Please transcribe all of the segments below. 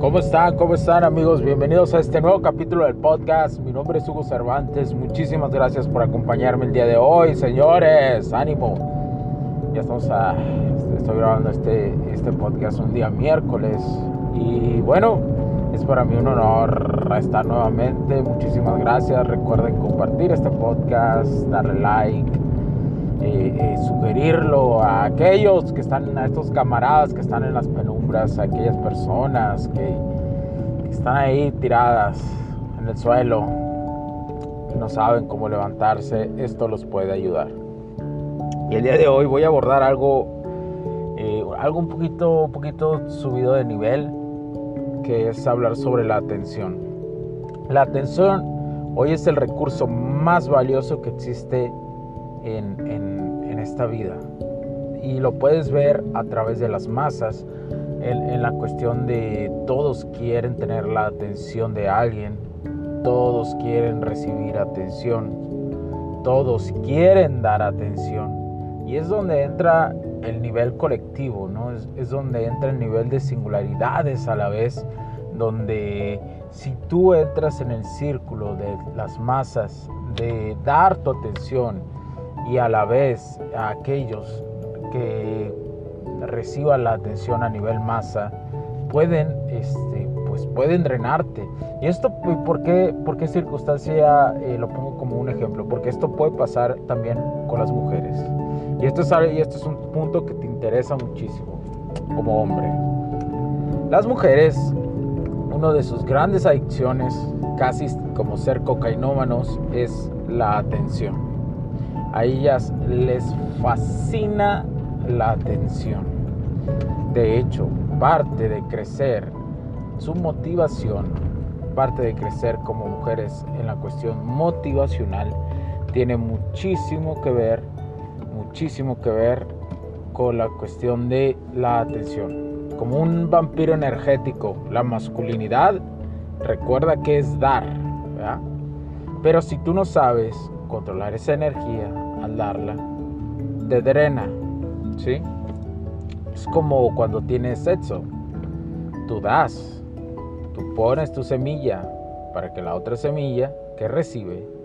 ¿Cómo están? ¿Cómo están amigos? Bienvenidos a este nuevo capítulo del podcast. Mi nombre es Hugo Cervantes. Muchísimas gracias por acompañarme el día de hoy, señores. Ánimo. Ya estamos. Estoy grabando este, este podcast un día miércoles. Y bueno, es para mí un honor estar nuevamente. Muchísimas gracias. Recuerden compartir este podcast, darle like, eh, eh, sugerirlo a aquellos que están, a estos camaradas que están en las penumbras, a aquellas personas que, que están ahí tiradas en el suelo y no saben cómo levantarse, esto los puede ayudar. Y el día de hoy voy a abordar algo, eh, algo un poquito, un poquito subido de nivel, que es hablar sobre la atención. La atención hoy es el recurso más valioso que existe en, en, esta vida. Y lo puedes ver a través de las masas, en, en, la cuestión de todos quieren tener la atención de alguien, todos quieren recibir atención, todos quieren dar atención. Y es donde entra el nivel colectivo, ¿no? Es, es donde entra el nivel de singularidades a la vez, donde si tú entras en el círculo de las masas, de dar tu atención, y a la vez aquellos que reciban la atención a nivel masa pueden este pues pueden drenarte. Y esto por qué por qué circunstancia eh, lo pongo como un ejemplo porque esto puede pasar también con las mujeres. Y esto es y esto es un punto que te interesa muchísimo como hombre. Las mujeres uno de sus grandes adicciones casi como ser cocainómanos es la atención a ellas les fascina la atención. De hecho, parte de crecer, su motivación, parte de crecer como mujeres en la cuestión motivacional, tiene muchísimo que ver, muchísimo que ver con la cuestión de la atención. Como un vampiro energético, la masculinidad recuerda que es dar, Pero si tú no sabes controlar esa energía al darla, te drena, ¿sí? Es como cuando tienes sexo, tú das, tú pones tu semilla para que la otra semilla que recibe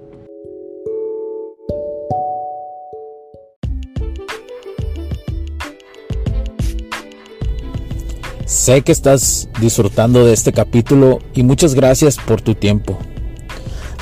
Sé que estás disfrutando de este capítulo y muchas gracias por tu tiempo.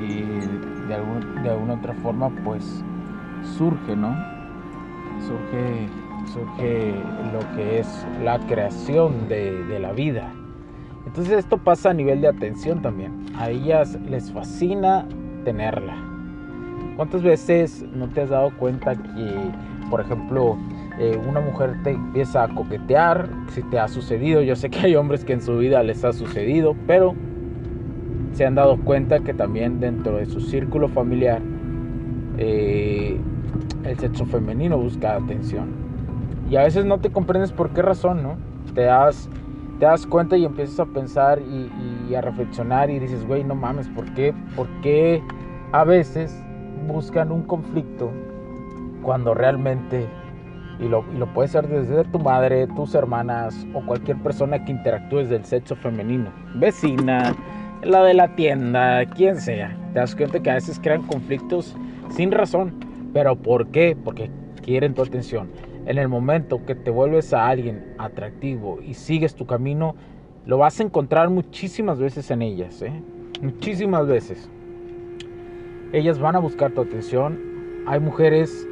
y de, algún, de alguna otra forma pues surge, ¿no? Surge, surge lo que es la creación de, de la vida. Entonces esto pasa a nivel de atención también. A ellas les fascina tenerla. ¿Cuántas veces no te has dado cuenta que, por ejemplo, eh, una mujer te empieza a coquetear? Si te ha sucedido, yo sé que hay hombres que en su vida les ha sucedido, pero se han dado cuenta que también dentro de su círculo familiar eh, el sexo femenino busca atención. Y a veces no te comprendes por qué razón, ¿no? Te das, te das cuenta y empiezas a pensar y, a reflexionar y dices, güey, no mames, ¿por qué? ¿Por qué a veces buscan un conflicto cuando realmente, y lo, y lo puede ser desde tu madre, tus hermanas o cualquier persona que interactúes del sexo femenino, vecina, la de la tienda, quien sea, te das cuenta que a veces crean conflictos sin razón. ¿Pero por qué? Porque quieren tu atención. En el momento que te vuelves a alguien atractivo y sigues tu camino, lo vas a encontrar muchísimas veces en ellas, ¿eh? Muchísimas veces. Ellas van a buscar tu atención. Hay mujeres,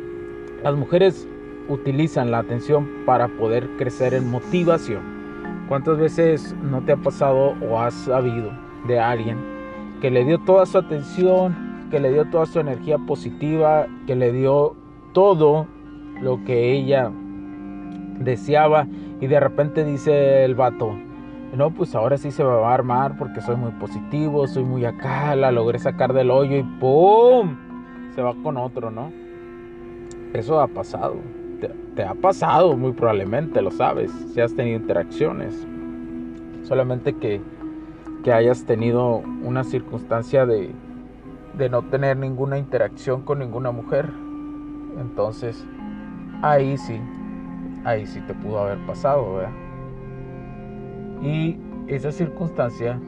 las mujeres utilizan la atención para poder crecer en motivación. ¿Cuántas veces no te ha pasado o has sabido de alguien que le dio toda su atención, que le dio toda su energía positiva, que le dio todo lo que ella deseaba y de repente dice el vato, no, pues ahora sí se va a armar porque soy muy positivo, soy muy acá, la logré sacar del hoyo y ¡pum! Se va con otro, ¿no? Eso ha pasado, te ha pasado muy probablemente, lo sabes, si has tenido interacciones. Solamente que, que hayas tenido una circunstancia de, de no tener ninguna interacción con ninguna mujer. Entonces, ahí sí, ahí sí te pudo haber pasado. Y esa circunstancia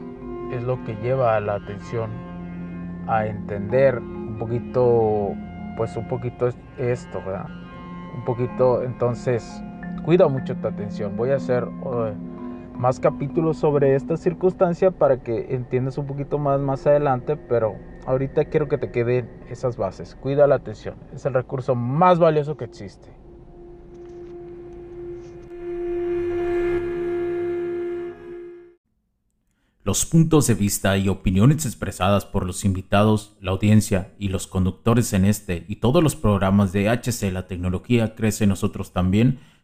es lo que lleva a la atención a entender un poquito, pues un poquito esto. Un poquito, entonces, cuida mucho tu atención. Voy a hacer eh, más capítulos sobre esta circunstancia para que entiendas un poquito más más adelante, pero ahorita quiero que te queden esas bases. Cuida la atención, es el recurso más valioso que existe. Los puntos de vista y opiniones expresadas por los invitados, la audiencia y los conductores en este y todos los programas de HC La Tecnología Crece Nosotros también